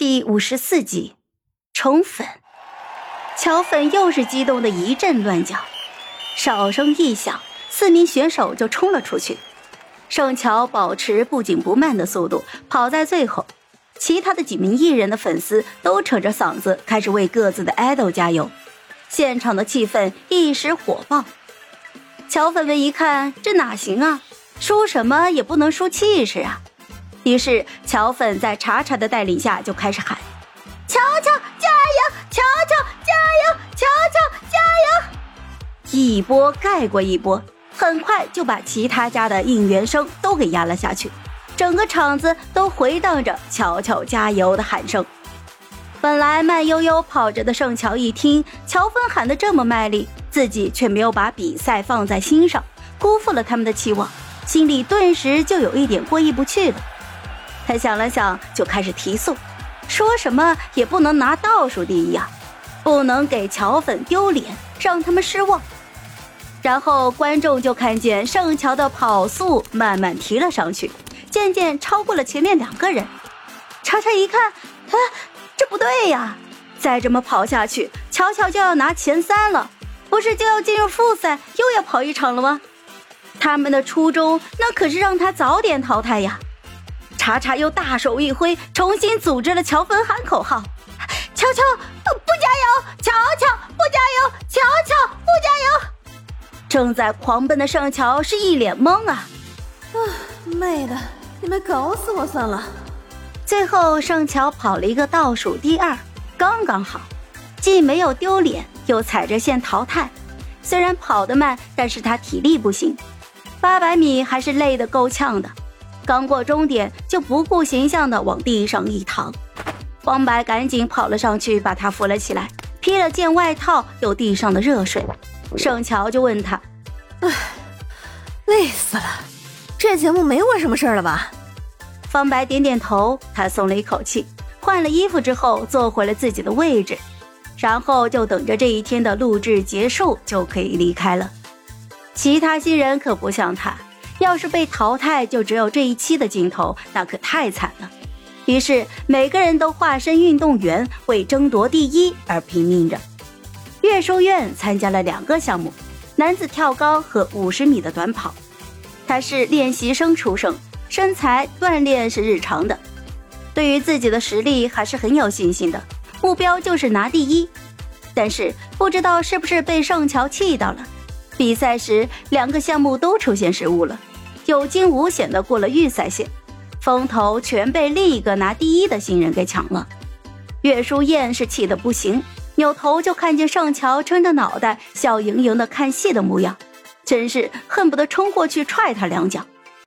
第五十四集，宠粉。乔粉又是激动的一阵乱叫，哨声一响，四名选手就冲了出去。盛乔保持不紧不慢的速度跑在最后，其他的几名艺人的粉丝都扯着嗓子开始为各自的 idol 加油，现场的气氛一时火爆。乔粉们一看，这哪行啊？输什么也不能输气势啊！于是，乔粉在查查的带领下就开始喊：“乔乔加油！乔乔加油！乔乔加油！”一波盖过一波，很快就把其他家的应援声都给压了下去，整个场子都回荡着“乔乔加油”的喊声。本来慢悠悠跑着的盛乔一听乔粉喊得这么卖力，自己却没有把比赛放在心上，辜负了他们的期望，心里顿时就有一点过意不去了。他想了想，就开始提速，说什么也不能拿倒数第一啊，不能给乔粉丢脸，让他们失望。然后观众就看见盛乔的跑速慢慢提了上去，渐渐超过了前面两个人。查查一看，啊，这不对呀！再这么跑下去，乔乔就要拿前三了，不是就要进入复赛，又要跑一场了吗？他们的初衷那可是让他早点淘汰呀。查查又大手一挥，重新组织了乔芬喊口号：“乔乔不加油，乔乔不加油，乔乔不加油！”正在狂奔的盛乔是一脸懵啊！啊，妹的，你们搞死我算了！最后盛乔跑了一个倒数第二，刚刚好，既没有丢脸，又踩着线淘汰。虽然跑得慢，但是他体力不行，八百米还是累得够呛的。刚过终点，就不顾形象的往地上一躺，方白赶紧跑了上去，把他扶了起来，披了件外套，有地上的热水。盛乔就问他：“唉，累死了，这节目没我什么事儿了吧？”方白点点头，他松了一口气，换了衣服之后坐回了自己的位置，然后就等着这一天的录制结束就可以离开了。其他新人可不像他。要是被淘汰，就只有这一期的镜头，那可太惨了。于是每个人都化身运动员，为争夺第一而拼命着。岳书院参加了两个项目：男子跳高和五十米的短跑。他是练习生出身，身材锻炼是日常的，对于自己的实力还是很有信心的。目标就是拿第一。但是不知道是不是被盛乔气到了，比赛时两个项目都出现失误了。有惊无险的过了预赛线，风头全被另一个拿第一的新人给抢了。岳书燕是气得不行，扭头就看见盛乔撑着脑袋，笑盈盈的看戏的模样，真是恨不得冲过去踹他两脚。